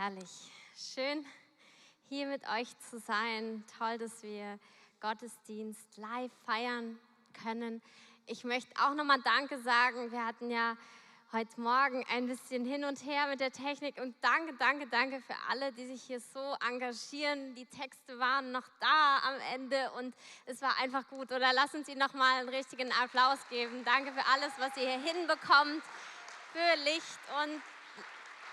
Herrlich. Schön, hier mit euch zu sein. Toll, dass wir Gottesdienst live feiern können. Ich möchte auch nochmal Danke sagen. Wir hatten ja heute Morgen ein bisschen hin und her mit der Technik und danke, danke, danke für alle, die sich hier so engagieren. Die Texte waren noch da am Ende und es war einfach gut. Oder lass uns ihnen nochmal einen richtigen Applaus geben. Danke für alles, was ihr hier hinbekommt, für Licht und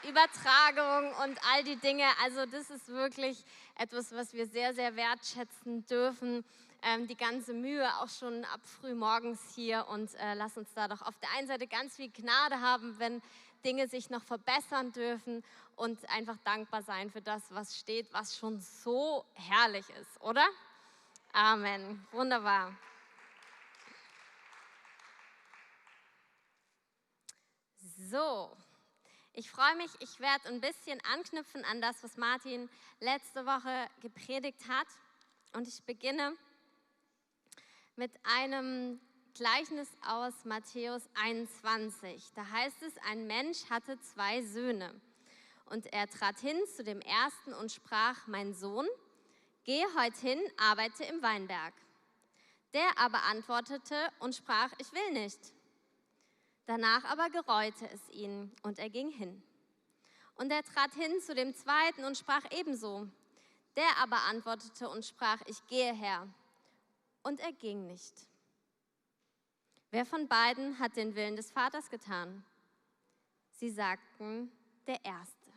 Übertragung und all die Dinge. Also das ist wirklich etwas, was wir sehr, sehr wertschätzen dürfen. Ähm, die ganze Mühe auch schon ab früh morgens hier und äh, lass uns da doch auf der einen Seite ganz viel Gnade haben, wenn Dinge sich noch verbessern dürfen und einfach dankbar sein für das, was steht, was schon so herrlich ist, oder? Amen. Wunderbar. So, ich freue mich, ich werde ein bisschen anknüpfen an das, was Martin letzte Woche gepredigt hat. Und ich beginne mit einem Gleichnis aus Matthäus 21. Da heißt es, ein Mensch hatte zwei Söhne. Und er trat hin zu dem ersten und sprach, mein Sohn, geh heute hin, arbeite im Weinberg. Der aber antwortete und sprach, ich will nicht. Danach aber gereute es ihn und er ging hin. Und er trat hin zu dem zweiten und sprach ebenso. Der aber antwortete und sprach, ich gehe her. Und er ging nicht. Wer von beiden hat den Willen des Vaters getan? Sie sagten, der Erste.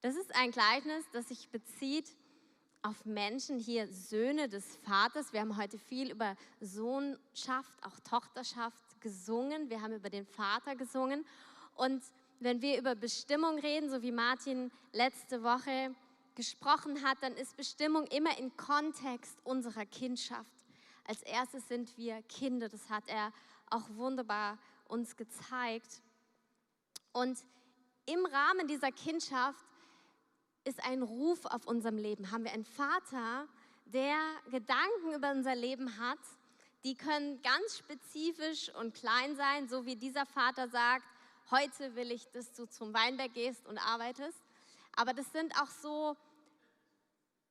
Das ist ein Gleichnis, das sich bezieht auf Menschen hier, Söhne des Vaters. Wir haben heute viel über Sohnschaft, auch Tochterschaft gesungen. Wir haben über den Vater gesungen. Und wenn wir über Bestimmung reden, so wie Martin letzte Woche gesprochen hat, dann ist Bestimmung immer im Kontext unserer Kindschaft. Als erstes sind wir Kinder, das hat er auch wunderbar uns gezeigt. Und im Rahmen dieser Kindschaft ist ein Ruf auf unserem Leben. Haben wir einen Vater, der Gedanken über unser Leben hat, die können ganz spezifisch und klein sein, so wie dieser Vater sagt, heute will ich, dass du zum Weinberg gehst und arbeitest. Aber das sind auch so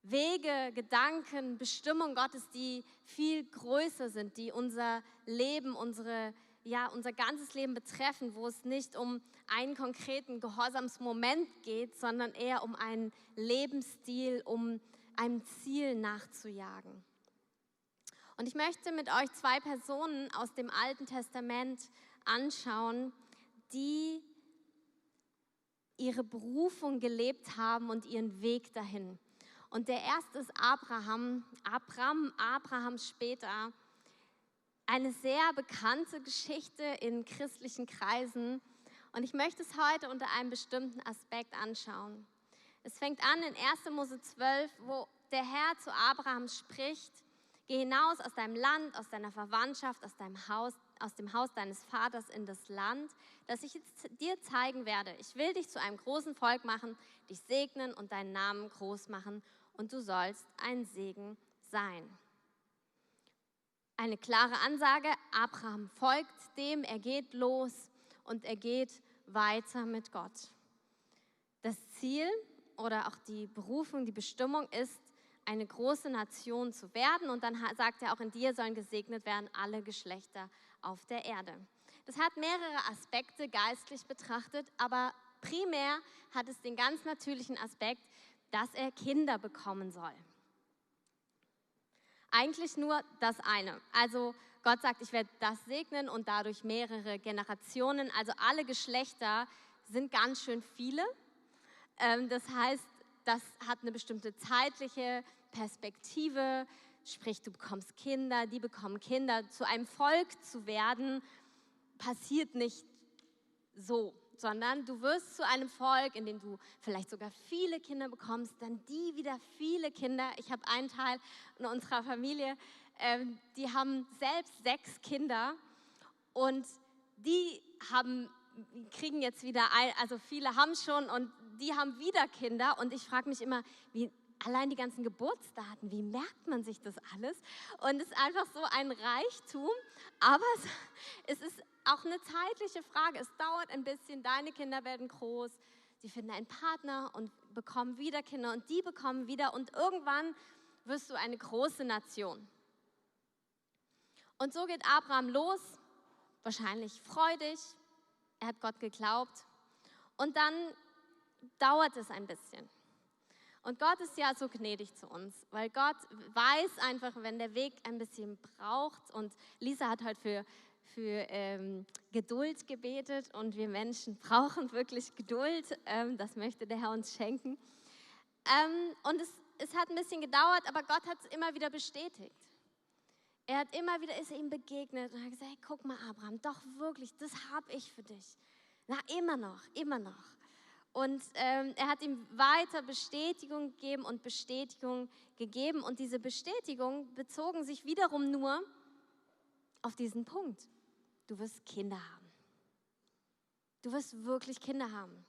Wege, Gedanken, Bestimmungen Gottes, die viel größer sind, die unser Leben, unsere, ja, unser ganzes Leben betreffen, wo es nicht um einen konkreten Gehorsamsmoment geht, sondern eher um einen Lebensstil, um einem Ziel nachzujagen. Und ich möchte mit euch zwei Personen aus dem Alten Testament anschauen, die ihre Berufung gelebt haben und ihren Weg dahin. Und der erste ist Abraham. Abraham, Abraham später. Eine sehr bekannte Geschichte in christlichen Kreisen. Und ich möchte es heute unter einem bestimmten Aspekt anschauen. Es fängt an in 1. Mose 12, wo der Herr zu Abraham spricht, geh hinaus aus deinem Land, aus deiner Verwandtschaft, aus deinem Haus, aus dem Haus deines Vaters in das Land, das ich dir zeigen werde. Ich will dich zu einem großen Volk machen, dich segnen und deinen Namen groß machen und du sollst ein Segen sein. Eine klare Ansage, Abraham folgt dem, er geht los und er geht weiter mit Gott. Das Ziel oder auch die Berufung, die Bestimmung ist, eine große Nation zu werden. Und dann sagt er auch, in dir sollen gesegnet werden alle Geschlechter auf der Erde. Das hat mehrere Aspekte geistlich betrachtet, aber primär hat es den ganz natürlichen Aspekt, dass er Kinder bekommen soll. Eigentlich nur das eine. Also Gott sagt, ich werde das segnen und dadurch mehrere Generationen, also alle Geschlechter sind ganz schön viele. Ähm, das heißt, das hat eine bestimmte zeitliche Perspektive, sprich du bekommst Kinder, die bekommen Kinder. Zu einem Volk zu werden, passiert nicht so, sondern du wirst zu einem Volk, in dem du vielleicht sogar viele Kinder bekommst, dann die wieder viele Kinder. Ich habe einen Teil in unserer Familie, äh, die haben selbst sechs Kinder und die haben kriegen jetzt wieder, ein, also viele haben schon und die haben wieder Kinder und ich frage mich immer, wie allein die ganzen Geburtsdaten, wie merkt man sich das alles? Und es ist einfach so ein Reichtum, aber es, ist auch eine zeitliche Frage. Es dauert ein bisschen, deine Kinder werden groß, sie finden einen Partner und bekommen wieder Kinder und die bekommen wieder und irgendwann wirst du eine große Nation. Und so geht Abraham los, wahrscheinlich freudig, er hat Gott geglaubt und dann dauert es ein bisschen. Und Gott ist ja so gnädig zu uns, weil Gott weiß einfach, wenn der Weg ein bisschen braucht. Und Lisa hat heute für, für ähm, Geduld gebetet und wir Menschen brauchen wirklich Geduld. Ähm, das möchte der Herr uns schenken. Ähm, und es, es hat ein bisschen gedauert, aber Gott hat es immer wieder bestätigt. Er hat immer wieder, ist ihm begegnet und hat gesagt, hey, guck mal Abraham, doch wirklich, das habe ich für dich. Na, immer noch, immer noch. Und ähm, er hat ihm weiter Bestätigung gegeben und Bestätigung gegeben. Und diese Bestätigung bezogen sich wiederum nur auf diesen Punkt. Du wirst Kinder haben. Du wirst wirklich Kinder haben.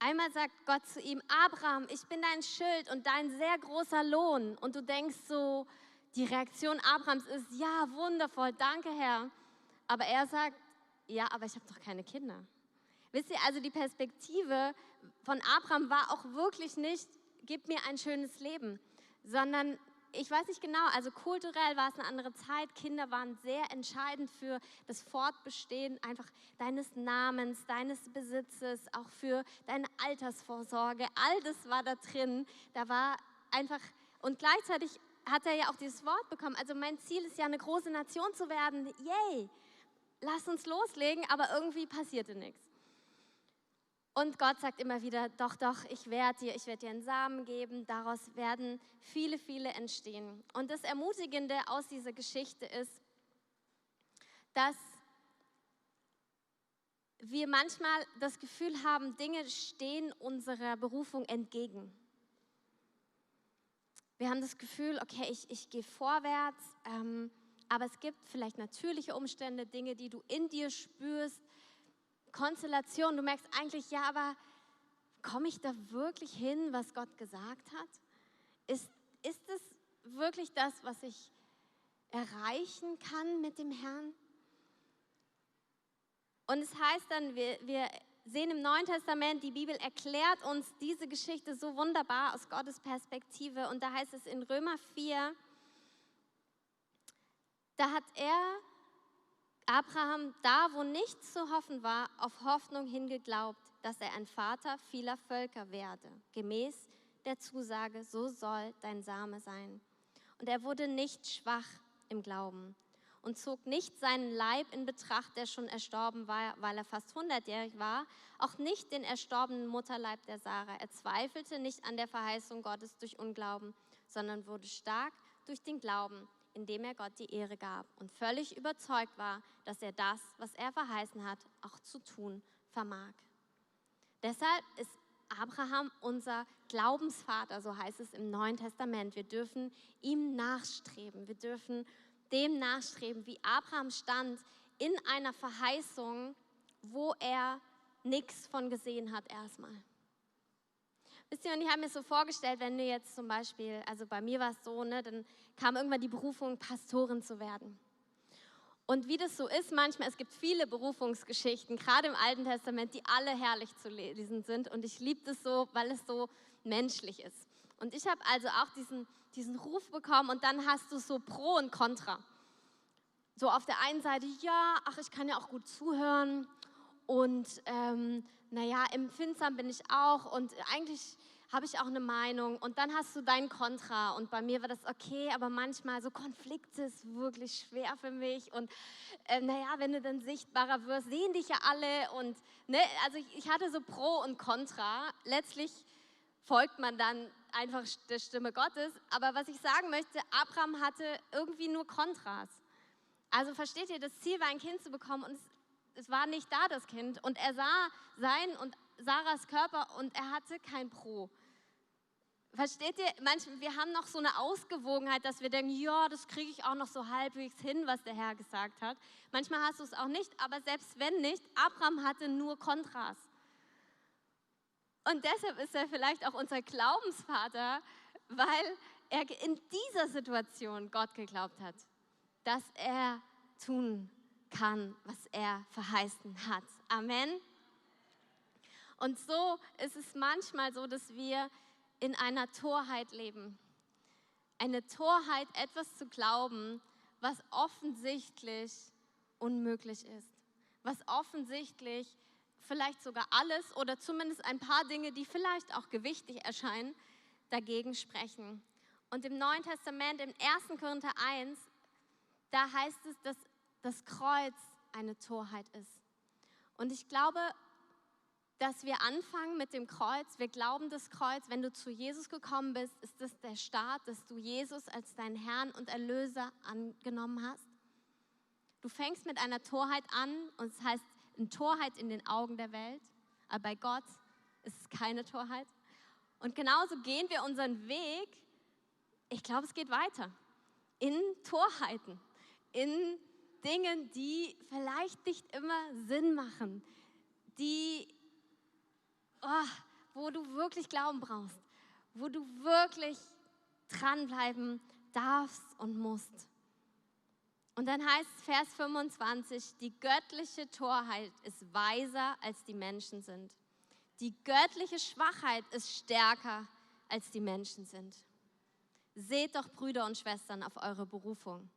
Einmal sagt Gott zu ihm, Abraham, ich bin dein Schild und dein sehr großer Lohn. Und du denkst so, die Reaktion Abrahams ist, ja, wundervoll, danke Herr. Aber er sagt, ja, aber ich habe doch keine Kinder. Wisst ihr, also die Perspektive von Abraham war auch wirklich nicht, gib mir ein schönes Leben, sondern ich weiß nicht genau, also kulturell war es eine andere Zeit. Kinder waren sehr entscheidend für das Fortbestehen einfach deines Namens, deines Besitzes, auch für deine Altersvorsorge. All das war da drin. Da war einfach, und gleichzeitig hat er ja auch dieses Wort bekommen. Also mein Ziel ist ja, eine große Nation zu werden. Yay! Lass uns loslegen, aber irgendwie passierte nichts. Und Gott sagt immer wieder, doch, doch, ich werde dir, ich werde dir einen Samen geben. Daraus werden viele, viele entstehen. Und das Ermutigende aus dieser Geschichte ist, dass wir manchmal das Gefühl haben, Dinge stehen unserer Berufung entgegen. Wir haben das Gefühl, okay, ich, ich gehe vorwärts, ähm, aber es gibt vielleicht natürliche Umstände, Dinge, die du in dir spürst, Konstellation, du merkst eigentlich, ja, aber komme ich da wirklich hin, was Gott gesagt hat? Ist, ist es wirklich das, was ich erreichen kann mit dem Herrn? Und es heißt dann, wir, wir sehen im Neuen Testament, die Bibel erklärt uns diese Geschichte so wunderbar aus Gottes Perspektive. Und da heißt es in Römer 4, da hat er Abraham, da wo nichts zu hoffen war, auf Hoffnung hingeglaubt, dass er ein Vater vieler Völker werde, gemäß der Zusage, so soll dein Same sein. Und er wurde nicht schwach im Glauben und zog nicht seinen Leib in Betracht, der schon erstorben war, weil er fast hundertjährig war, auch nicht den erstorbenen Mutterleib der Sarah. Er zweifelte nicht an der Verheißung Gottes durch Unglauben, sondern wurde stark durch den Glauben indem er Gott die Ehre gab und völlig überzeugt war, dass er das, was er verheißen hat, auch zu tun vermag. Deshalb ist Abraham unser Glaubensvater, so heißt es im Neuen Testament. Wir dürfen ihm nachstreben. Wir dürfen dem nachstreben, wie Abraham stand in einer Verheißung, wo er nichts von gesehen hat erstmal. Wisst ihr, und ich habe mir so vorgestellt, wenn du jetzt zum Beispiel, also bei mir war es so, ne, dann kam irgendwann die Berufung, Pastorin zu werden. Und wie das so ist, manchmal, es gibt viele Berufungsgeschichten, gerade im Alten Testament, die alle herrlich zu lesen sind. Und ich liebe das so, weil es so menschlich ist. Und ich habe also auch diesen, diesen Ruf bekommen und dann hast du so Pro und Contra. So auf der einen Seite, ja, ach, ich kann ja auch gut zuhören und ähm, naja, empfindsam bin ich auch und eigentlich habe ich auch eine Meinung und dann hast du dein Kontra und bei mir war das okay, aber manchmal so Konflikte ist wirklich schwer für mich und äh, naja, wenn du dann sichtbarer wirst, sehen dich ja alle und ne, also ich, ich hatte so Pro und Contra. Letztlich folgt man dann einfach der Stimme Gottes, aber was ich sagen möchte, Abraham hatte irgendwie nur Kontras. Also versteht ihr, das Ziel war ein Kind zu bekommen und es es war nicht da, das Kind. Und er sah sein und Sarahs Körper und er hatte kein Pro. Versteht ihr? Manchmal, wir haben noch so eine Ausgewogenheit, dass wir denken, ja, das kriege ich auch noch so halbwegs hin, was der Herr gesagt hat. Manchmal hast du es auch nicht, aber selbst wenn nicht, Abraham hatte nur Kontras. Und deshalb ist er vielleicht auch unser Glaubensvater, weil er in dieser Situation Gott geglaubt hat, dass er tun kann, was er verheißen hat. Amen. Und so ist es manchmal so, dass wir in einer Torheit leben. Eine Torheit, etwas zu glauben, was offensichtlich unmöglich ist. Was offensichtlich vielleicht sogar alles oder zumindest ein paar Dinge, die vielleicht auch gewichtig erscheinen, dagegen sprechen. Und im Neuen Testament, im 1. Korinther 1, da heißt es, dass das Kreuz eine Torheit ist. Und ich glaube, dass wir anfangen mit dem Kreuz. Wir glauben das Kreuz. Wenn du zu Jesus gekommen bist, ist das der Start, dass du Jesus als deinen Herrn und Erlöser angenommen hast. Du fängst mit einer Torheit an und es heißt eine Torheit in den Augen der Welt, aber bei Gott ist es keine Torheit. Und genauso gehen wir unseren Weg. Ich glaube, es geht weiter in Torheiten, in Dingen, die vielleicht nicht immer Sinn machen, die, oh, wo du wirklich Glauben brauchst, wo du wirklich dranbleiben darfst und musst. Und dann heißt Vers 25, die göttliche Torheit ist weiser als die Menschen sind. Die göttliche Schwachheit ist stärker als die Menschen sind. Seht doch, Brüder und Schwestern, auf eure Berufung.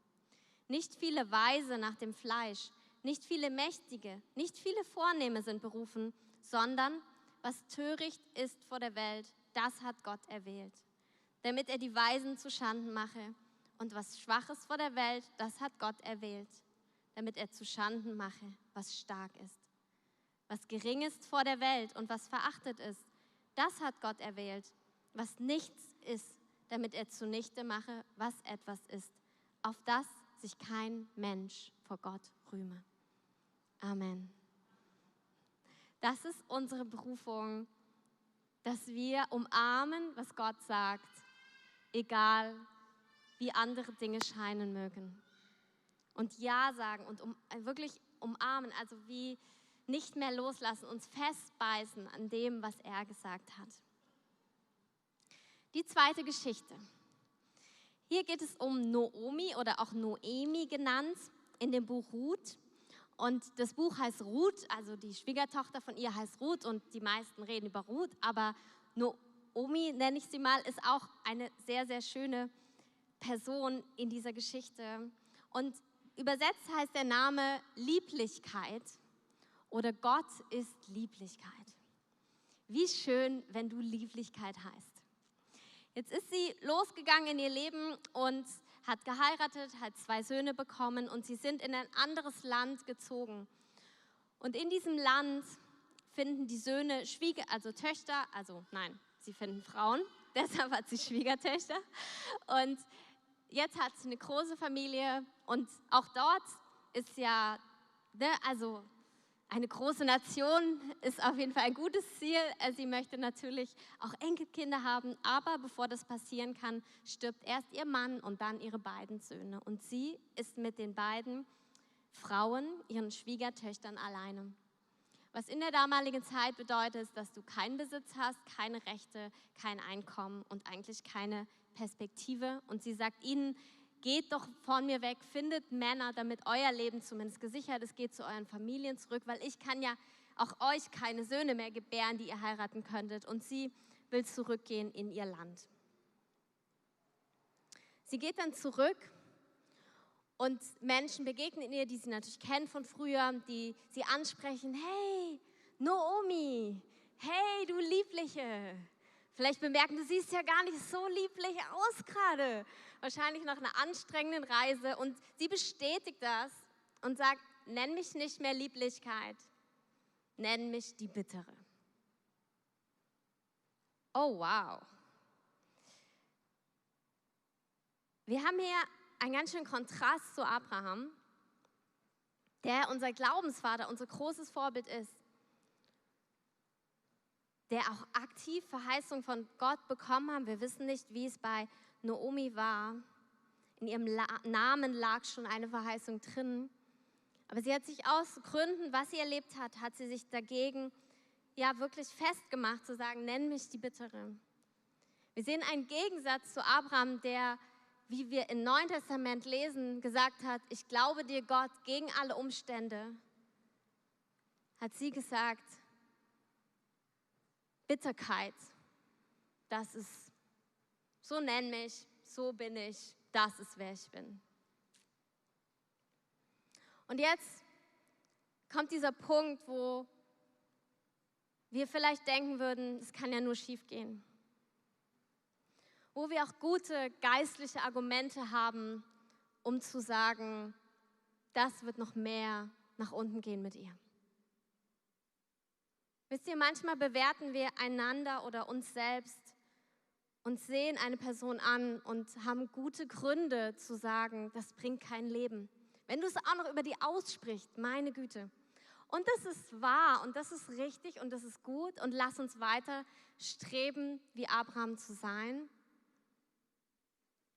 Nicht viele Weise nach dem Fleisch, nicht viele Mächtige, nicht viele Vornehme sind berufen, sondern was töricht ist vor der Welt, das hat Gott erwählt, damit er die Weisen zu Schanden mache und was Schwaches vor der Welt, das hat Gott erwählt, damit er zu Schanden mache, was stark ist. Was gering ist vor der Welt und was verachtet ist, das hat Gott erwählt. Was nichts ist, damit er zunichte mache, was etwas ist, auf das sich kein Mensch vor Gott rühme. Amen. Das ist unsere Berufung, dass wir umarmen, was Gott sagt, egal wie andere Dinge scheinen mögen. Und Ja sagen und um, äh, wirklich umarmen, also wie nicht mehr loslassen, uns festbeißen an dem, was er gesagt hat. Die zweite Geschichte. Hier geht es um Noomi oder auch Noemi genannt in dem Buch Ruth. Und das Buch heißt Ruth, also die Schwiegertochter von ihr heißt Ruth und die meisten reden über Ruth, aber Noomi, nenne ich sie mal, ist auch eine sehr, sehr schöne Person in dieser Geschichte. Und übersetzt heißt der Name Lieblichkeit oder Gott ist Lieblichkeit. Wie schön, wenn du Lieblichkeit heißt. Jetzt ist sie losgegangen in ihr Leben und hat geheiratet, hat zwei Söhne bekommen und sie sind in ein anderes Land gezogen. Und in diesem Land finden die Söhne Schwieger, also Töchter, also nein, sie finden Frauen, deshalb hat sie Schwiegertöchter. Und jetzt hat sie eine große Familie und auch dort ist ja, ne, also eine große Nation ist auf jeden Fall ein gutes Ziel. Äh, sie möchte natürlich auch Enkelkinder haben, aber bevor das passieren kann, stirbt erst ihr Mann und dann ihre beiden Söhne. Und sie ist mit den beiden Frauen, ihren Schwiegertöchtern alleine. Was in der damaligen Zeit bedeutet, dass du keinen Besitz hast, keine Rechte, kein Einkommen und eigentlich keine Perspektive. Und sie sagt ihnen, geht doch von mir weg, findet Männer, damit euer Leben zumindest gesichert ist, geht zu euren Familien zurück, weil ich kann ja auch euch keine Söhne mehr gebären, die ihr heiraten könntet. Und sie will zurückgehen in ihr Land. Sie geht dann zurück und Menschen begegnen ihr, die sie natürlich kennen von früher, die sie ansprechen, hey, Naomi, hey, du Liebliche, Vielleicht bemerken, du siehst ja gar nicht so lieblich aus gerade. Wahrscheinlich nach einer anstrengenden Reise. Und sie bestätigt das und sagt, nenn mich nicht mehr Lieblichkeit, nenn mich die Bittere. Oh, wow. Wir haben hier einen ganz schönen Kontrast zu Abraham, der unser Glaubensvater, unser großes Vorbild ist der auch aktiv Verheißung von Gott bekommen haben. Wir wissen nicht, wie es bei Naomi war. In ihrem La Namen lag schon eine Verheißung drin. Aber sie hat sich aus Gründen, was sie erlebt hat, hat sie sich dagegen ja wirklich festgemacht, zu sagen, nenn mich die Bittere. Wir sehen einen Gegensatz zu Abraham, der, wie wir im Neuen Testament lesen, gesagt hat, ich glaube dir Gott gegen alle Umstände. Hat sie gesagt, Bitterkeit. Das ist, so nenn mich, so bin ich, das ist wer ich bin. Und jetzt kommt dieser Punkt, wo wir vielleicht denken würden, es kann ja nur schief gehen. Wo wir auch gute geistliche Argumente haben, um zu sagen, das wird noch mehr nach unten gehen mit ihr. Wisst ihr, manchmal bewerten wir einander oder uns selbst und sehen eine Person an und haben gute Gründe zu sagen, das bringt kein Leben. Wenn du es auch noch über die aussprichst, meine Güte. Und das ist wahr und das ist richtig und das ist gut und lass uns weiter streben, wie Abraham zu sein.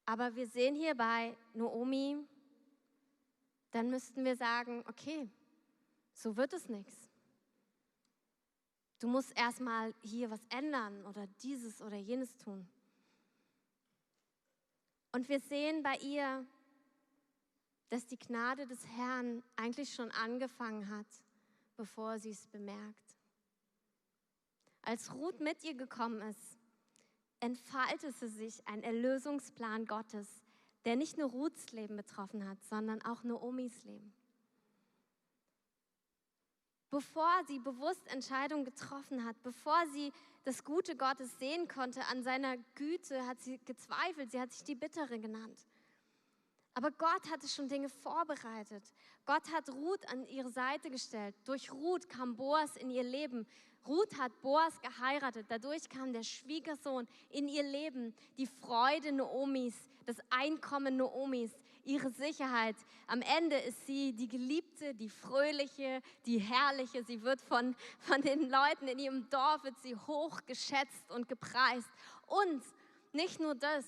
Aber wir sehen hier bei Noomi, dann müssten wir sagen, okay, so wird es nichts. Du musst erstmal hier was ändern oder dieses oder jenes tun. Und wir sehen bei ihr, dass die Gnade des Herrn eigentlich schon angefangen hat bevor sie es bemerkt. Als Ruth mit ihr gekommen ist, entfaltete sich ein Erlösungsplan Gottes, der nicht nur Ruths Leben betroffen hat, sondern auch Noomis Leben. Bevor sie bewusst Entscheidungen getroffen hat, bevor sie das Gute Gottes sehen konnte an seiner Güte, hat sie gezweifelt, sie hat sich die Bittere genannt. Aber Gott hatte schon Dinge vorbereitet. Gott hat Ruth an ihre Seite gestellt. Durch Ruth kam Boas in ihr Leben. Ruth hat Boas geheiratet. Dadurch kam der Schwiegersohn in ihr Leben. Die Freude Noomis, das Einkommen Noomis, ihre Sicherheit. Am Ende ist sie die Geliebte, die Fröhliche, die Herrliche. Sie wird von, von den Leuten in ihrem Dorf wird sie hoch geschätzt und gepreist. Und nicht nur das,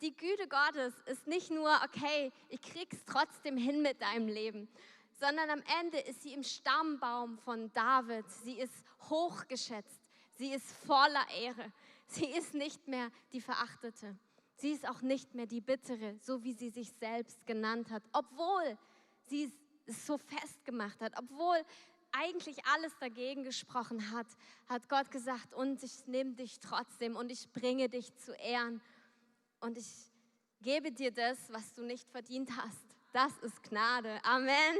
die Güte Gottes ist nicht nur, okay, ich krieg's trotzdem hin mit deinem Leben, sondern am Ende ist sie im Stammbaum von David. Sie ist hochgeschätzt. Sie ist voller Ehre. Sie ist nicht mehr die Verachtete. Sie ist auch nicht mehr die Bittere, so wie sie sich selbst genannt hat, obwohl sie es so festgemacht hat, obwohl eigentlich alles dagegen gesprochen hat, hat Gott gesagt, und ich nehme dich trotzdem und ich bringe dich zu Ehren und ich gebe dir das, was du nicht verdient hast. Das ist Gnade. Amen.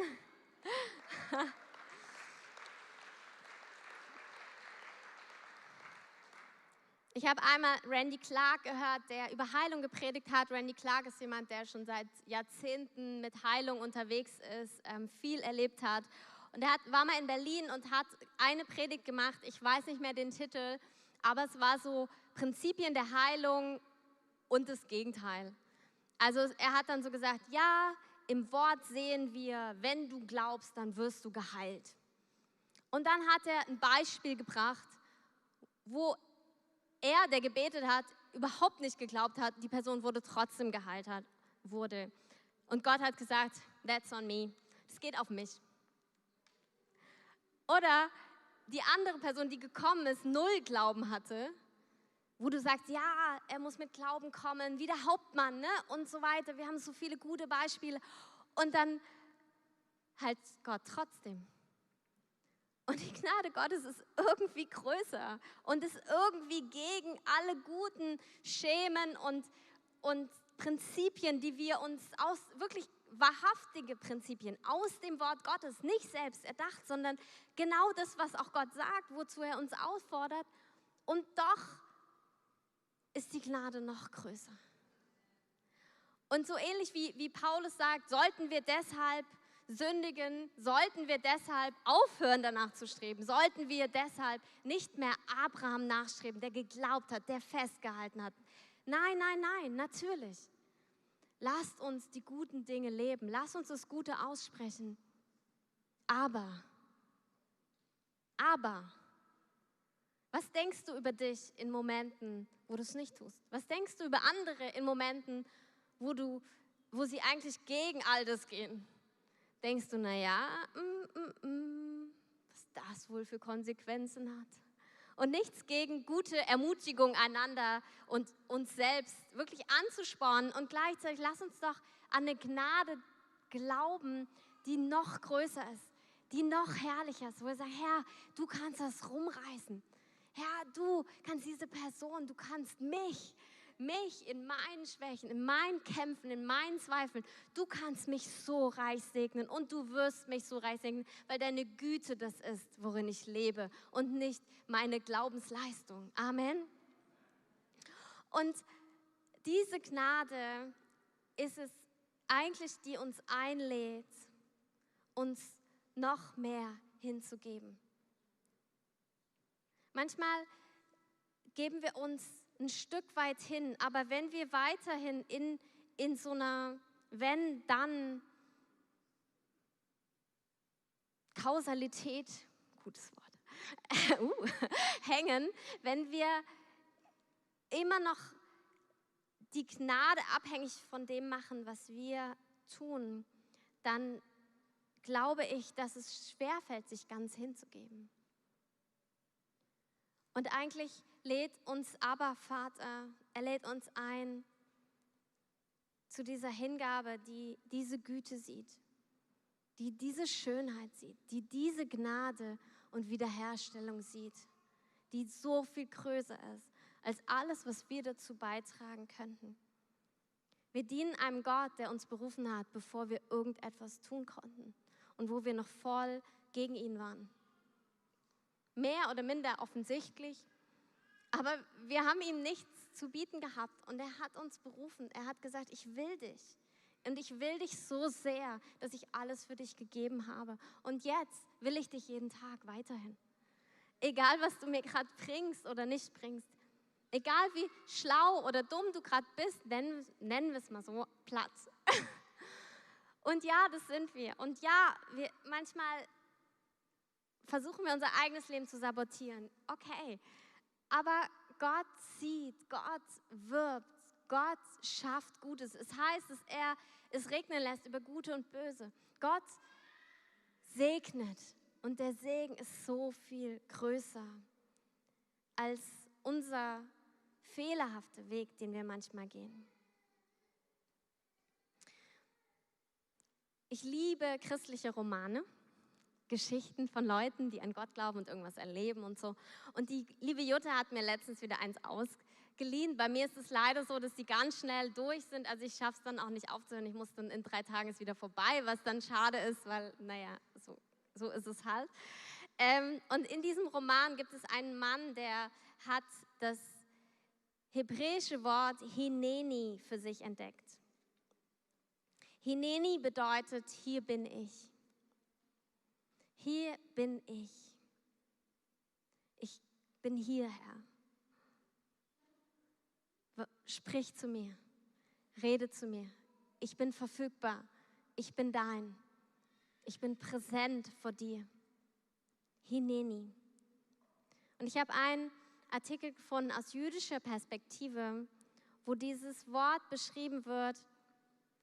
Ich habe einmal Randy Clark gehört, der über Heilung gepredigt hat. Randy Clark ist jemand, der schon seit Jahrzehnten mit Heilung unterwegs ist, ähm, viel erlebt hat. Und er hat, war mal in Berlin und hat eine Predigt gemacht. Ich weiß nicht mehr den Titel, aber es war so Prinzipien der Heilung und das Gegenteil. Also er hat dann so gesagt, ja, im Wort sehen wir, wenn du glaubst, dann wirst du geheilt. Und dann hat er ein Beispiel gebracht, wo er, der gebetet hat, überhaupt nicht geglaubt hat, die Person wurde trotzdem geheilt hat, wurde. Und Gott hat gesagt, that's on me. Das geht auf mich. Oder die andere Person, die gekommen ist, null Glauben hatte, wo du sagst, ja, er muss mit Glauben kommen, wie der Hauptmann ne? und so weiter. Wir haben so viele gute Beispiele. Und dann halt Gott trotzdem. Und die Gnade Gottes ist irgendwie größer und ist irgendwie gegen alle guten Schemen und, und Prinzipien, die wir uns aus, wirklich wahrhaftige Prinzipien aus dem Wort Gottes, nicht selbst erdacht, sondern genau das, was auch Gott sagt, wozu er uns auffordert. Und doch ist die Gnade noch größer. Und so ähnlich wie, wie Paulus sagt, sollten wir deshalb sündigen, sollten wir deshalb aufhören danach zu streben, sollten wir deshalb nicht mehr Abraham nachstreben, der geglaubt hat, der festgehalten hat. Nein, nein, nein, natürlich. Lasst uns die guten Dinge leben, lasst uns das Gute aussprechen. Aber, aber, was denkst du über dich in Momenten, wo du es nicht tust? Was denkst du über andere in Momenten, wo, du, wo sie eigentlich gegen all das gehen? Denkst du, naja, mm, mm, mm, was das wohl für Konsequenzen hat? Und nichts gegen gute Ermutigung einander und uns selbst wirklich anzuspornen. Und gleichzeitig lass uns doch an eine Gnade glauben, die noch größer ist, die noch herrlicher ist, wo wir sagen, Herr, du kannst das rumreißen. Herr, du kannst diese Person, du kannst mich, mich in meinen Schwächen, in meinen Kämpfen, in meinen Zweifeln, du kannst mich so reich segnen und du wirst mich so reich segnen, weil deine Güte das ist, worin ich lebe und nicht meine Glaubensleistung. Amen. Und diese Gnade ist es eigentlich, die uns einlädt, uns noch mehr hinzugeben. Manchmal geben wir uns ein Stück weit hin, aber wenn wir weiterhin in, in so einer wenn, dann Kausalität, gutes Wort, uh, hängen, wenn wir immer noch die Gnade abhängig von dem machen, was wir tun, dann glaube ich, dass es schwerfällt, sich ganz hinzugeben. Und eigentlich lädt uns aber Vater, er lädt uns ein zu dieser Hingabe, die diese Güte sieht, die diese Schönheit sieht, die diese Gnade und Wiederherstellung sieht, die so viel größer ist als alles, was wir dazu beitragen könnten. Wir dienen einem Gott, der uns berufen hat, bevor wir irgendetwas tun konnten und wo wir noch voll gegen ihn waren. Mehr oder minder offensichtlich, aber wir haben ihm nichts zu bieten gehabt und er hat uns berufen. Er hat gesagt, ich will dich. Und ich will dich so sehr, dass ich alles für dich gegeben habe. Und jetzt will ich dich jeden Tag weiterhin. Egal, was du mir gerade bringst oder nicht bringst. Egal, wie schlau oder dumm du gerade bist, nennen, nennen wir es mal so, Platz. Und ja, das sind wir. Und ja, wir, manchmal versuchen wir unser eigenes Leben zu sabotieren. Okay, aber Gott sieht, Gott wirbt, Gott schafft Gutes. Es heißt, dass er es regnen lässt über Gute und Böse. Gott segnet und der Segen ist so viel größer als unser fehlerhafter Weg, den wir manchmal gehen. Ich liebe christliche Romane. Geschichten von Leuten, die an Gott glauben und irgendwas erleben und so. Und die liebe Jutta hat mir letztens wieder eins ausgeliehen. Bei mir ist es leider so, dass die ganz schnell durch sind. Also ich schaffe es dann auch nicht aufzuhören. Ich muss dann in drei Tagen ist wieder vorbei, was dann schade ist, weil, naja, so, so ist es halt. Ähm, und in diesem Roman gibt es einen Mann, der hat das hebräische Wort Hineni für sich entdeckt. Hineni bedeutet, hier bin ich. Hier bin ich. Ich bin hier, Herr. Sprich zu mir. Rede zu mir. Ich bin verfügbar. Ich bin dein. Ich bin präsent vor dir. Hineni. Und ich habe einen Artikel gefunden aus jüdischer Perspektive, wo dieses Wort beschrieben wird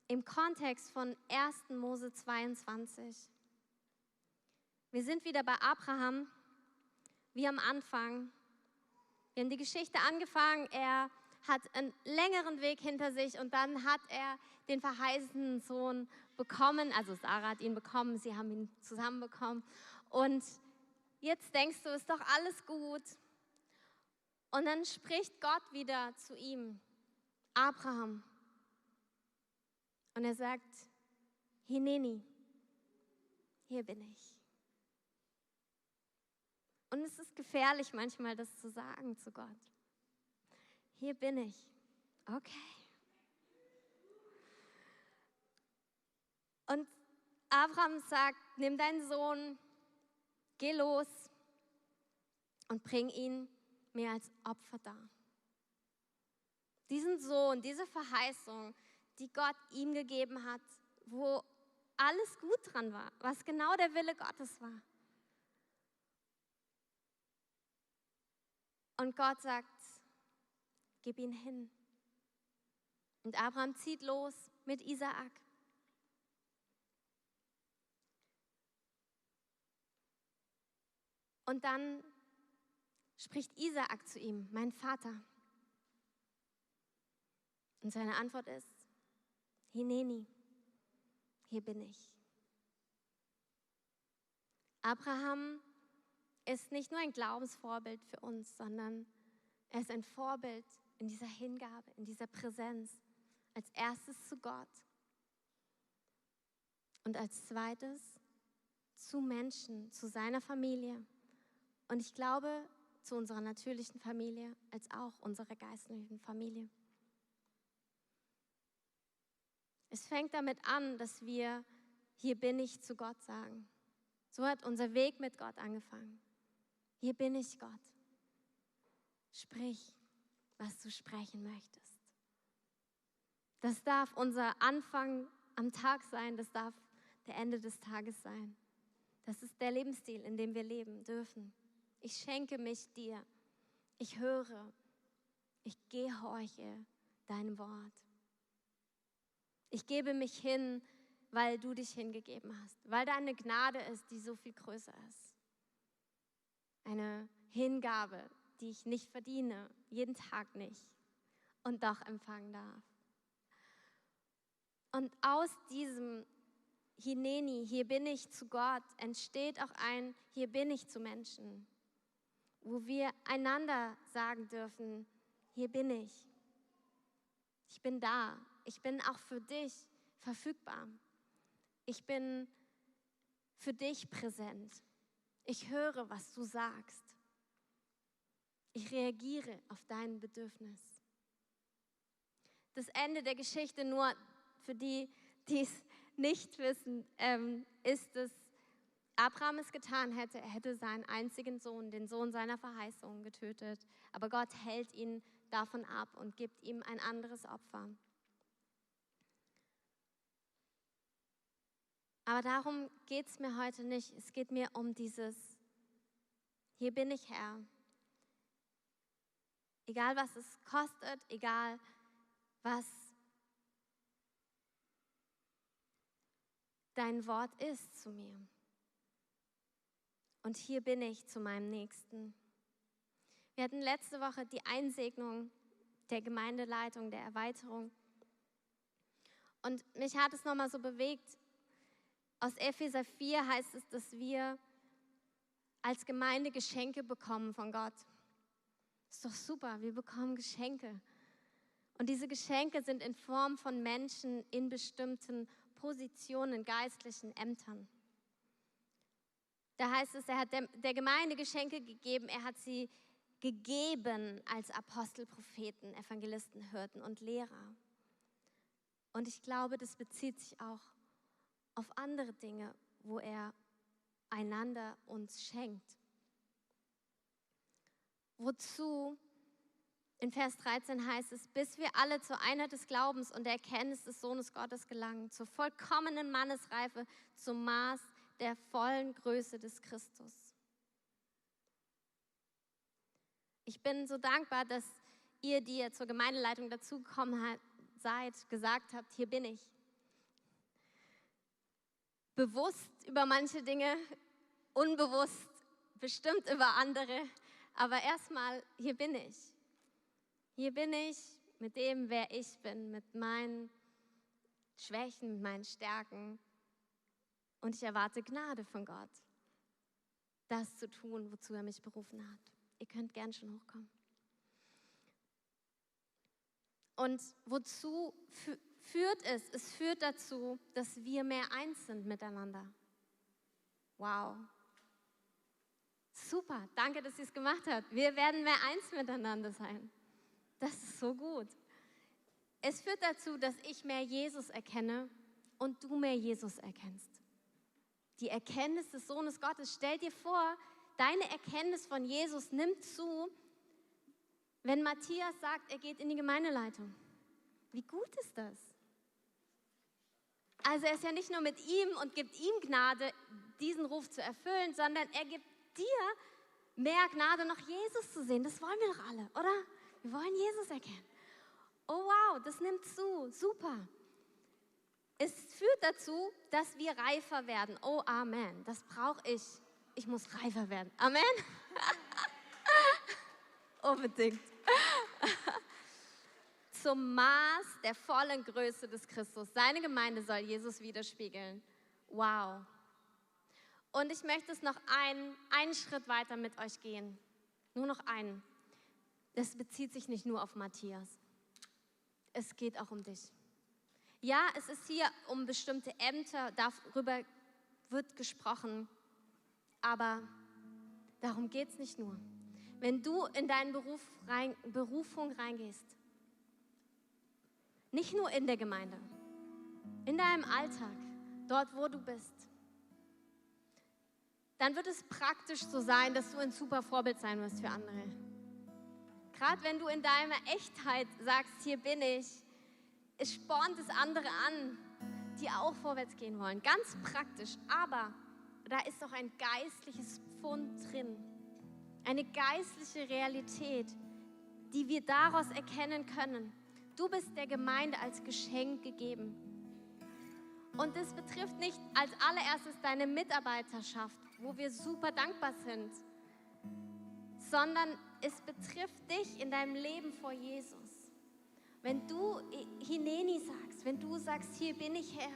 im Kontext von 1. Mose 22. Wir sind wieder bei Abraham, wie am Anfang. Wir haben die Geschichte angefangen. Er hat einen längeren Weg hinter sich und dann hat er den verheißenen Sohn bekommen. Also Sarah hat ihn bekommen, sie haben ihn zusammen bekommen. Und jetzt denkst du, ist doch alles gut. Und dann spricht Gott wieder zu ihm, Abraham. Und er sagt, Hineni, hier bin ich. Und es ist gefährlich manchmal, das zu sagen zu Gott. Hier bin ich. Okay. Und Abraham sagt, nimm deinen Sohn, geh los und bring ihn mir als Opfer dar. Diesen Sohn, diese Verheißung, die Gott ihm gegeben hat, wo alles gut dran war, was genau der Wille Gottes war. Und Gott sagt, gib ihn hin. Und Abraham zieht los mit Isaak. Und dann spricht Isaak zu ihm, mein Vater. Und seine Antwort ist, Hineni, hier bin ich. Abraham ist nicht nur ein Glaubensvorbild für uns, sondern er ist ein Vorbild in dieser Hingabe, in dieser Präsenz. Als erstes zu Gott und als zweites zu Menschen, zu seiner Familie. Und ich glaube, zu unserer natürlichen Familie als auch unserer geistlichen Familie. Es fängt damit an, dass wir, hier bin ich zu Gott sagen. So hat unser Weg mit Gott angefangen. Hier bin ich Gott. Sprich, was du sprechen möchtest. Das darf unser Anfang am Tag sein, das darf der Ende des Tages sein. Das ist der Lebensstil, in dem wir leben dürfen. Ich schenke mich dir. Ich höre. Ich gehorche deinem Wort. Ich gebe mich hin, weil du dich hingegeben hast, weil da eine Gnade ist, die so viel größer ist. Eine Hingabe, die ich nicht verdiene, jeden Tag nicht und doch empfangen darf. Und aus diesem Hineni, hier bin ich zu Gott, entsteht auch ein Hier bin ich zu Menschen, wo wir einander sagen dürfen, hier bin ich. Ich bin da. Ich bin auch für dich verfügbar. Ich bin für dich präsent. Ich höre, was du sagst. Ich reagiere auf dein Bedürfnis. Das Ende der Geschichte, nur für die, die es nicht wissen, ähm, ist, dass Abraham es getan hätte. Er hätte seinen einzigen Sohn, den Sohn seiner Verheißung, getötet. Aber Gott hält ihn davon ab und gibt ihm ein anderes Opfer. Aber darum geht es mir heute nicht. Es geht mir um dieses, hier bin ich Herr. Egal was es kostet, egal was dein Wort ist zu mir. Und hier bin ich zu meinem Nächsten. Wir hatten letzte Woche die Einsegnung der Gemeindeleitung, der Erweiterung. Und mich hat es nochmal so bewegt. Aus Epheser 4 heißt es, dass wir als Gemeinde Geschenke bekommen von Gott. Ist doch super, wir bekommen Geschenke. Und diese Geschenke sind in Form von Menschen in bestimmten Positionen, geistlichen Ämtern. Da heißt es, er hat der, Gemeinde Geschenke gegeben, er hat sie gegeben als Apostel, Propheten, Evangelisten, Hirten und Lehrer. Und ich glaube, das bezieht sich auch auf andere Dinge, wo er einander uns schenkt. Wozu in Vers 13 heißt es, bis wir alle zur Einheit des Glaubens und der Erkenntnis des Sohnes Gottes gelangen, zur vollkommenen Mannesreife, zum Maß der vollen Größe des Christus. Ich bin so dankbar, dass ihr, die ihr zur Gemeindeleitung dazugekommen seid, gesagt habt, hier bin ich. Bewusst über manche Dinge, unbewusst bestimmt über andere, aber erstmal, hier bin ich. Hier bin ich mit dem, wer ich bin, mit meinen Schwächen, mit meinen Stärken. Und ich erwarte Gnade von Gott, das zu tun, wozu er mich berufen hat. Ihr könnt gern schon hochkommen. Und wozu führt es? Es führt dazu, dass wir mehr eins sind miteinander. Wow. Super, danke, dass ihr es gemacht habt. Wir werden mehr eins miteinander sein. Das ist so gut. Es führt dazu, dass ich mehr Jesus erkenne und du mehr Jesus erkennst. Die Erkenntnis des Sohnes Gottes. Stell dir vor, deine Erkenntnis von Jesus nimmt zu, wenn Matthias sagt, er geht in die Gemeindeleitung. Wie gut ist das? Also er ist ja nicht nur mit ihm und gibt ihm Gnade, diesen Ruf zu erfüllen, sondern er gibt dir mehr Gnade, noch Jesus zu sehen. Das wollen wir doch alle, oder? Wir wollen Jesus erkennen. Oh wow, das nimmt zu. Super. Es führt dazu, dass wir reifer werden. Oh Amen. Das brauche ich. Ich muss reifer werden. Amen. Unbedingt. Zum Maß der vollen Größe des Christus. Seine Gemeinde soll Jesus widerspiegeln. Wow. Und ich möchte es noch einen, einen Schritt weiter mit euch gehen. Nur noch einen. Das bezieht sich nicht nur auf Matthias. Es geht auch um dich. Ja, es ist hier um bestimmte Ämter, darüber wird gesprochen, aber darum geht es nicht nur. Wenn du in deine rein, Berufung reingehst, nicht nur in der Gemeinde, in deinem Alltag, dort wo du bist, dann wird es praktisch so sein, dass du ein super Vorbild sein wirst für andere. Gerade wenn du in deiner Echtheit sagst, hier bin ich, es spornt es andere an, die auch vorwärts gehen wollen. Ganz praktisch, aber da ist doch ein geistliches Pfund drin. Eine geistliche Realität, die wir daraus erkennen können. Du bist der Gemeinde als Geschenk gegeben. Und das betrifft nicht als allererstes deine Mitarbeiterschaft, wo wir super dankbar sind, sondern es betrifft dich in deinem Leben vor Jesus. Wenn du Hineni sagst, wenn du sagst, hier bin ich Herr,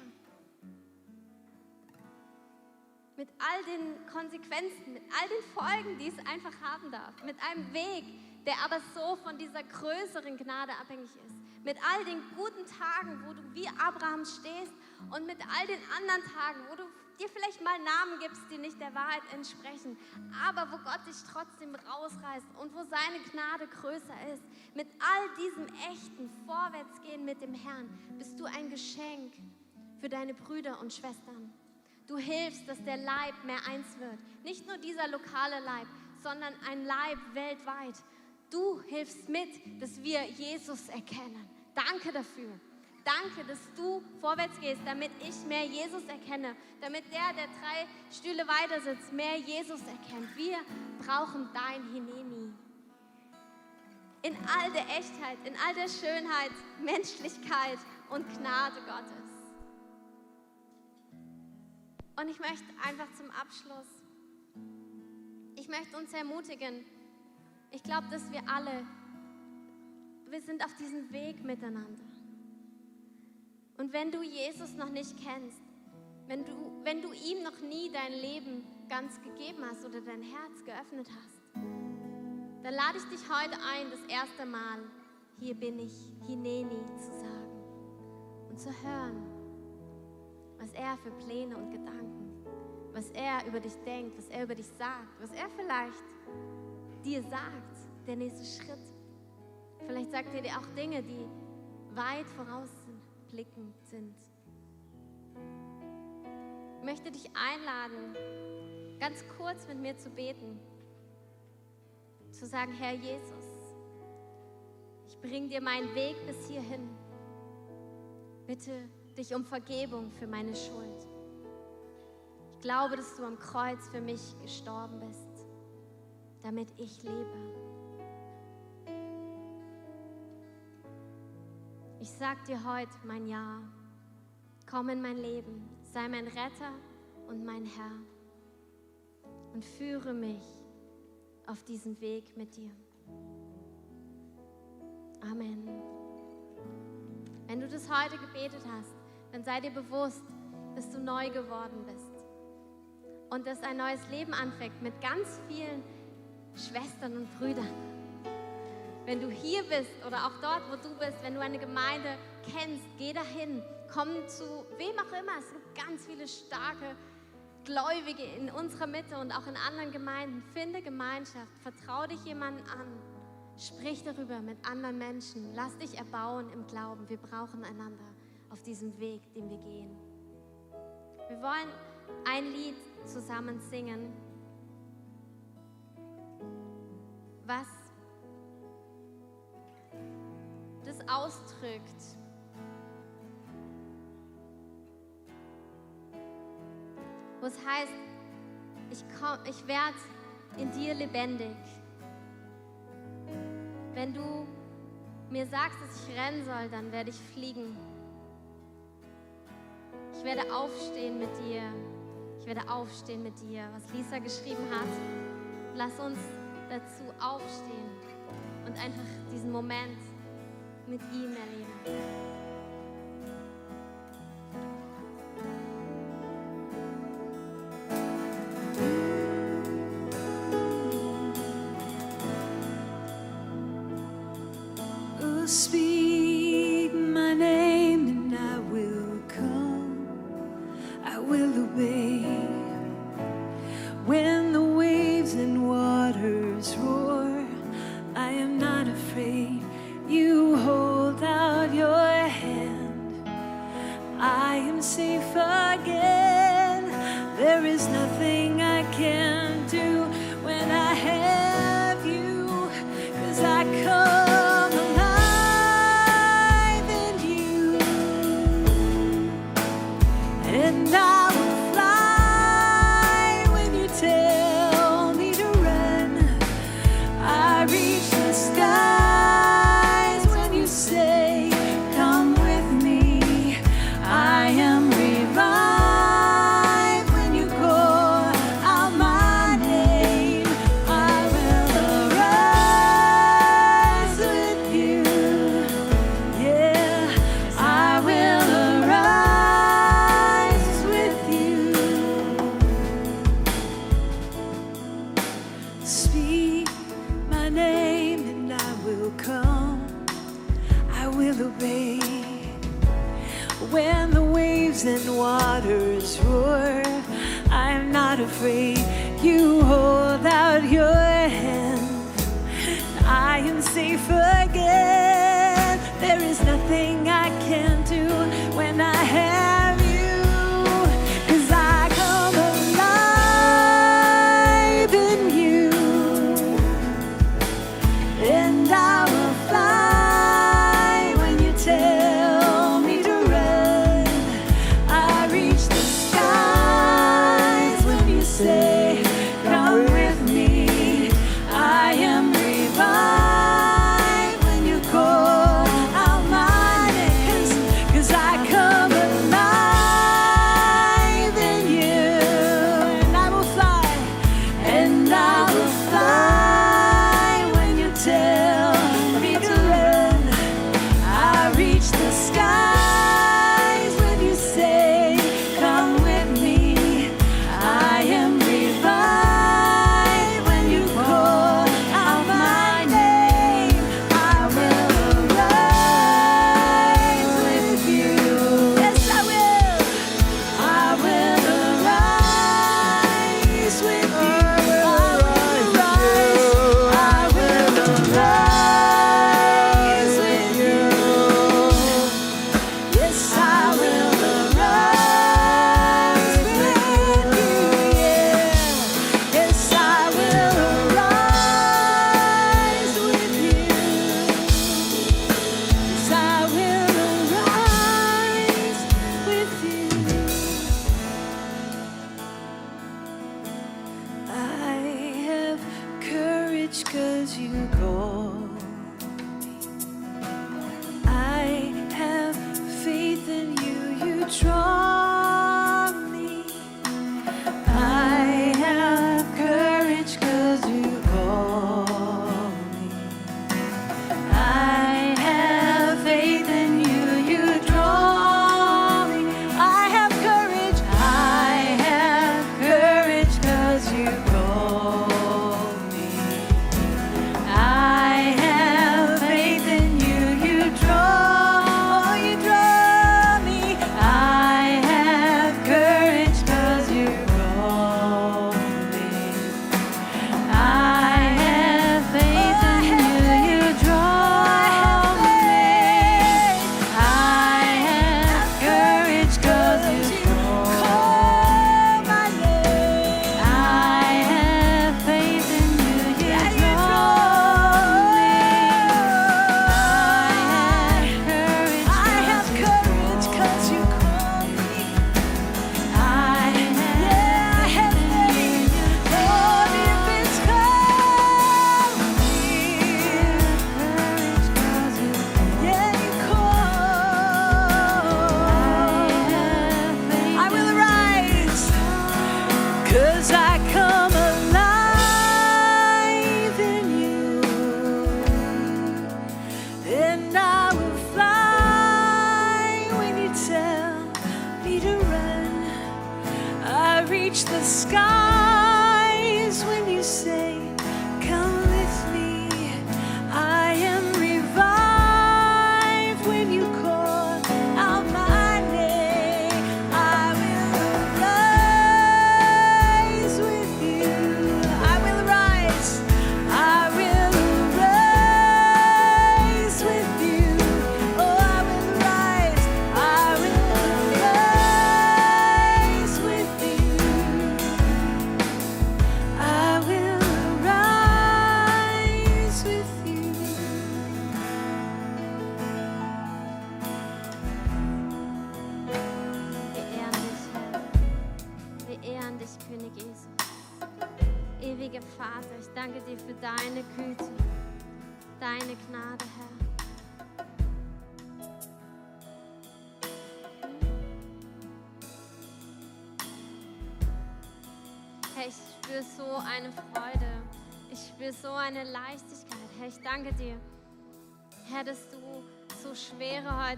mit all den Konsequenzen, mit all den Folgen, die es einfach haben darf, mit einem Weg, der aber so von dieser größeren Gnade abhängig ist, mit all den guten Tagen, wo du wie Abraham stehst und mit all den anderen Tagen, wo du dir vielleicht mal Namen gibst, die nicht der Wahrheit entsprechen, aber wo Gott dich trotzdem rausreißt und wo seine Gnade größer ist. Mit all diesem echten Vorwärtsgehen mit dem Herrn bist du ein Geschenk für deine Brüder und Schwestern. Du hilfst, dass der Leib mehr eins wird. Nicht nur dieser lokale Leib, sondern ein Leib weltweit. Du hilfst mit, dass wir Jesus erkennen. Danke dafür. Danke, dass du vorwärts gehst, damit ich mehr Jesus erkenne, damit der, der drei Stühle weiter sitzt, mehr Jesus erkennt. Wir brauchen dein Hineni. In all der Echtheit, in all der Schönheit, Menschlichkeit und Gnade Gottes. Und ich möchte einfach zum Abschluss, ich möchte uns ermutigen, ich glaube, dass wir alle, wir sind auf diesem Weg miteinander. Und wenn du Jesus noch nicht kennst, wenn du, wenn du ihm noch nie dein Leben ganz gegeben hast oder dein Herz geöffnet hast, dann lade ich dich heute ein, das erste Mal, hier bin ich, Hineni zu sagen und zu hören, was er für Pläne und Gedanken, was er über dich denkt, was er über dich sagt, was er vielleicht dir sagt, der nächste Schritt. Vielleicht sagt er dir auch Dinge, die weit voraus blickend sind. Ich möchte dich einladen, ganz kurz mit mir zu beten, zu sagen, Herr Jesus, ich bringe dir meinen Weg bis hierhin. Bitte dich um Vergebung für meine Schuld. Ich glaube, dass du am Kreuz für mich gestorben bist, damit ich lebe. Ich sag dir heute mein Ja. Komm in mein Leben, sei mein Retter und mein Herr und führe mich auf diesen Weg mit dir. Amen. Wenn du das heute gebetet hast, dann sei dir bewusst, dass du neu geworden bist und dass ein neues Leben anfängt mit ganz vielen Schwestern und Brüdern. Wenn du hier bist oder auch dort, wo du bist, wenn du eine Gemeinde kennst, geh dahin. Komm zu wem auch immer. Es gibt ganz viele starke Gläubige in unserer Mitte und auch in anderen Gemeinden. Finde Gemeinschaft. Vertrau dich jemandem an. Sprich darüber mit anderen Menschen. Lass dich erbauen im Glauben. Wir brauchen einander auf diesem Weg, den wir gehen. Wir wollen ein Lied zusammen singen, was das ausdrückt. Wo es heißt, ich, ich werde in dir lebendig. Wenn du mir sagst, dass ich rennen soll, dann werde ich fliegen. Ich werde aufstehen mit dir. Ich werde aufstehen mit dir, was Lisa geschrieben hat. Lass uns dazu aufstehen und einfach diesen Moment mit ihm erleben.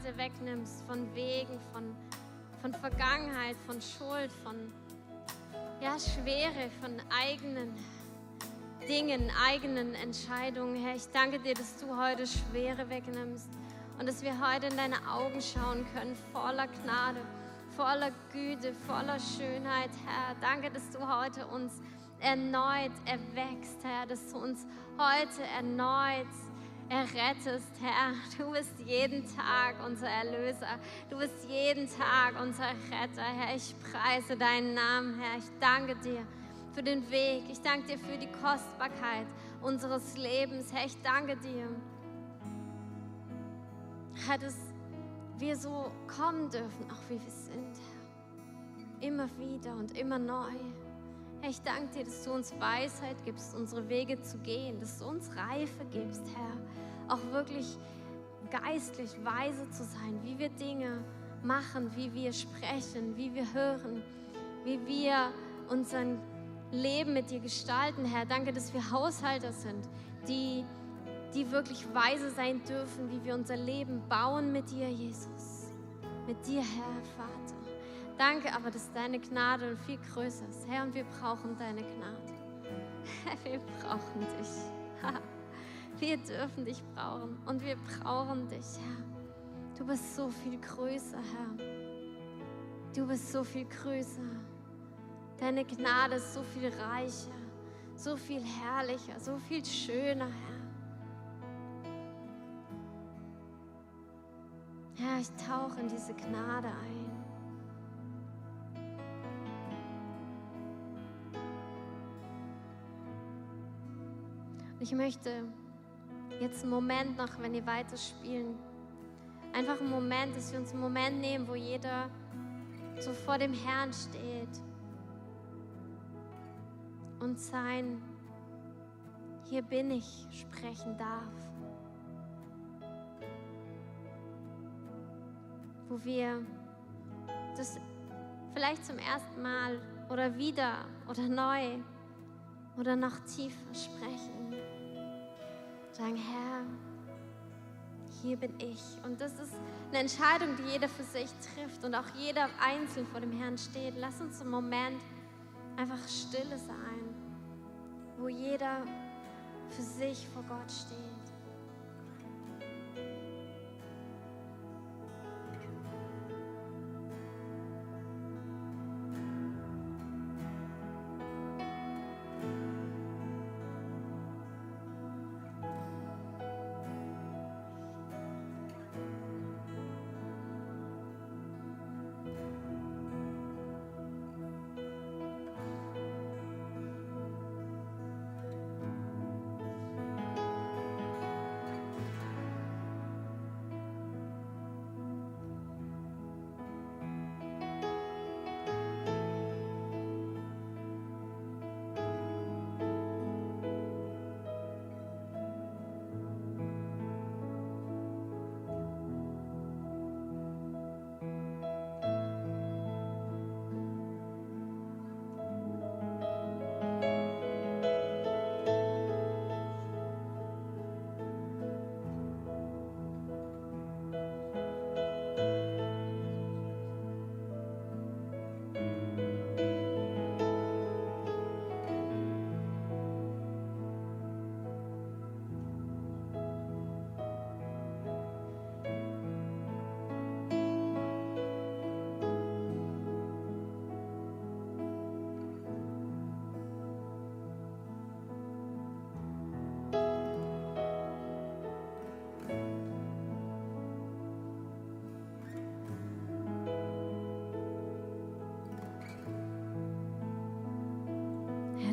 Heute wegnimmst von Wegen, von, von Vergangenheit, von Schuld, von ja, Schwere, von eigenen Dingen, eigenen Entscheidungen. Herr, ich danke dir, dass du heute Schwere wegnimmst und dass wir heute in deine Augen schauen können, voller Gnade, voller Güte, voller Schönheit. Herr, danke, dass du heute uns erneut erwächst, Herr, dass du uns heute erneut errettest, Herr. Du bist jeden Tag unser Erlöser. Du bist jeden Tag unser Retter, Herr. Ich preise deinen Namen, Herr. Ich danke dir für den Weg. Ich danke dir für die Kostbarkeit unseres Lebens, Herr. Ich danke dir, Herr, dass wir so kommen dürfen, auch wie wir sind, Herr. Immer wieder und immer neu. Herr, ich danke dir, dass du uns Weisheit gibst, unsere Wege zu gehen, dass du uns Reife gibst, Herr. Auch wirklich geistlich weise zu sein, wie wir Dinge machen, wie wir sprechen, wie wir hören, wie wir unseren Leben mit dir gestalten, Herr. Danke, dass wir Haushalter sind, die, die wirklich weise sein dürfen, wie wir unser Leben bauen mit dir, Jesus. Mit dir, Herr, Vater. Danke aber, dass deine Gnade viel größer ist, Herr, und wir brauchen deine Gnade. Wir brauchen dich. Wir dürfen dich brauchen und wir brauchen dich, Herr. Du bist so viel größer, Herr. Du bist so viel größer. Deine Gnade ist so viel reicher, so viel herrlicher, so viel schöner, Herr. Herr, ich tauche in diese Gnade ein. Ich möchte jetzt einen Moment noch, wenn ihr weiterspielen, einfach einen Moment, dass wir uns einen Moment nehmen, wo jeder so vor dem Herrn steht und sein Hier bin ich sprechen darf. Wo wir das vielleicht zum ersten Mal oder wieder oder neu oder noch tiefer sprechen. Sagen, Herr, hier bin ich. Und das ist eine Entscheidung, die jeder für sich trifft und auch jeder einzeln vor dem Herrn steht. Lass uns im Moment einfach stille sein, wo jeder für sich vor Gott steht.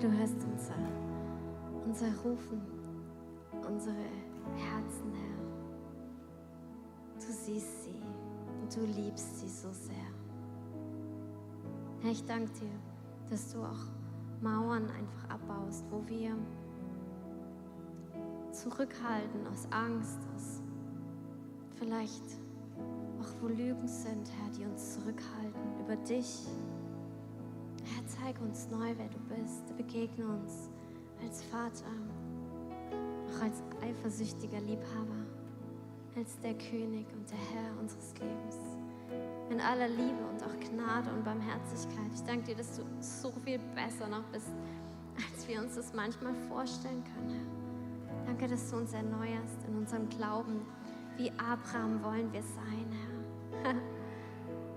Herr, du hörst unser, unser Rufen, unsere Herzen, Herr. Du siehst sie und du liebst sie so sehr. Herr, ich danke dir, dass du auch Mauern einfach abbaust, wo wir zurückhalten aus Angst, aus vielleicht auch wo Lügen sind, Herr, die uns zurückhalten über dich. Zeig uns neu, wer du bist. Begegne uns als Vater, auch als eifersüchtiger Liebhaber, als der König und der Herr unseres Lebens. In aller Liebe und auch Gnade und Barmherzigkeit. Ich danke dir, dass du so viel besser noch bist, als wir uns das manchmal vorstellen können, Herr. Danke, dass du uns erneuerst in unserem Glauben. Wie Abraham wollen wir sein, Herr.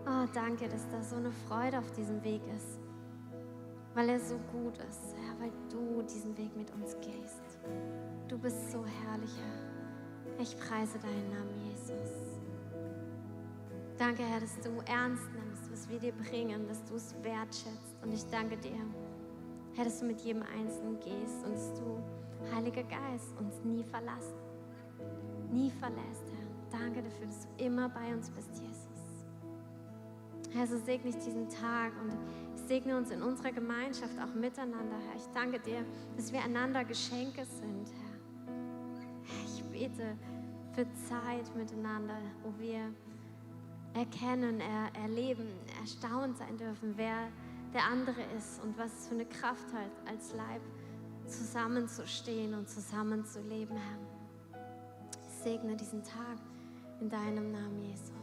Oh, danke, dass da so eine Freude auf diesem Weg ist, weil er so gut ist, Herr, weil du diesen Weg mit uns gehst. Du bist so herrlich, Herr. Ich preise deinen Namen, Jesus. Danke, Herr, dass du ernst nimmst, was wir dir bringen, dass du es wertschätzt. Und ich danke dir, Herr, dass du mit jedem Einzelnen gehst und dass du, Heiliger Geist, uns nie verlassen, nie verlässt, Herr. Danke dafür, dass du immer bei uns bist, Jesus. Herr, so segne ich diesen Tag und segne uns in unserer Gemeinschaft auch miteinander, Herr. Ich danke dir, dass wir einander Geschenke sind, Herr. Ich bete für Zeit miteinander, wo wir erkennen, er, erleben, erstaunt sein dürfen, wer der andere ist und was es für eine Kraft hat, als Leib zusammenzustehen und zusammenzuleben, Herr. Ich segne diesen Tag in deinem Namen, Jesus.